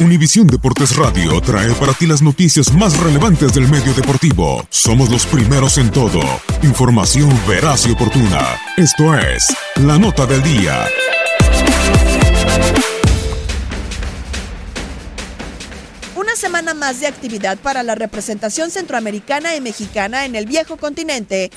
Univisión Deportes Radio trae para ti las noticias más relevantes del medio deportivo. Somos los primeros en todo. Información veraz y oportuna. Esto es La Nota del Día. Una semana más de actividad para la representación centroamericana y mexicana en el viejo continente.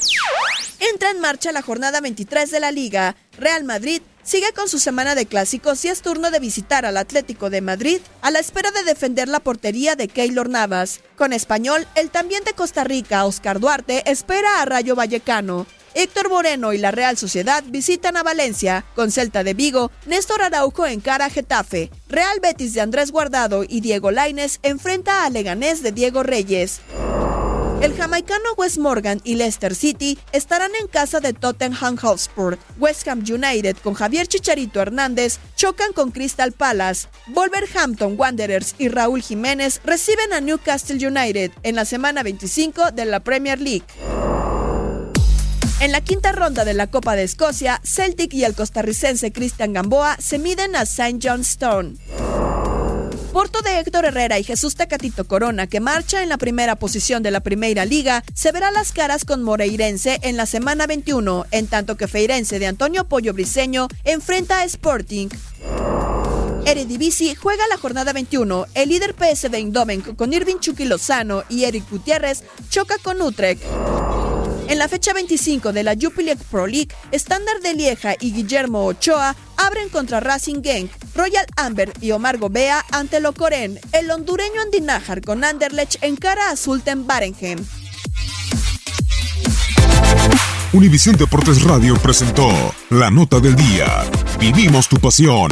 Entra en marcha la jornada 23 de la Liga. Real Madrid sigue con su semana de clásicos y es turno de visitar al Atlético de Madrid a la espera de defender la portería de Keylor Navas. Con español, el también de Costa Rica, Oscar Duarte, espera a Rayo Vallecano. Héctor Moreno y la Real Sociedad visitan a Valencia. Con Celta de Vigo, Néstor Araujo encara a Getafe. Real Betis de Andrés Guardado y Diego Laines enfrenta a Leganés de Diego Reyes. El jamaicano Wes Morgan y Leicester City estarán en casa de Tottenham Hotspur. West Ham United con Javier Chicharito Hernández chocan con Crystal Palace. Wolverhampton Wanderers y Raúl Jiménez reciben a Newcastle United en la semana 25 de la Premier League. En la quinta ronda de la Copa de Escocia, Celtic y el costarricense Cristian Gamboa se miden a St. Johnstone. Porto de Héctor Herrera y Jesús Tecatito Corona, que marcha en la primera posición de la Primera Liga, se verá las caras con Moreirense en la semana 21, en tanto que Feirense de Antonio Pollo Briseño enfrenta a Sporting. Eredivisie juega la jornada 21. El líder PSV Eindhoven con Irving Chucky Lozano y Eric Gutiérrez choca con Utrecht. En la fecha 25 de la Jupiler Pro League, Standard de Lieja y Guillermo Ochoa abren contra Racing Genk, Royal Amber y Omar Gobea ante Locoren. El hondureño Andinajar con Anderlecht encara a Sultan Barenhem. Univisión Deportes Radio presentó La Nota del Día. Vivimos tu pasión.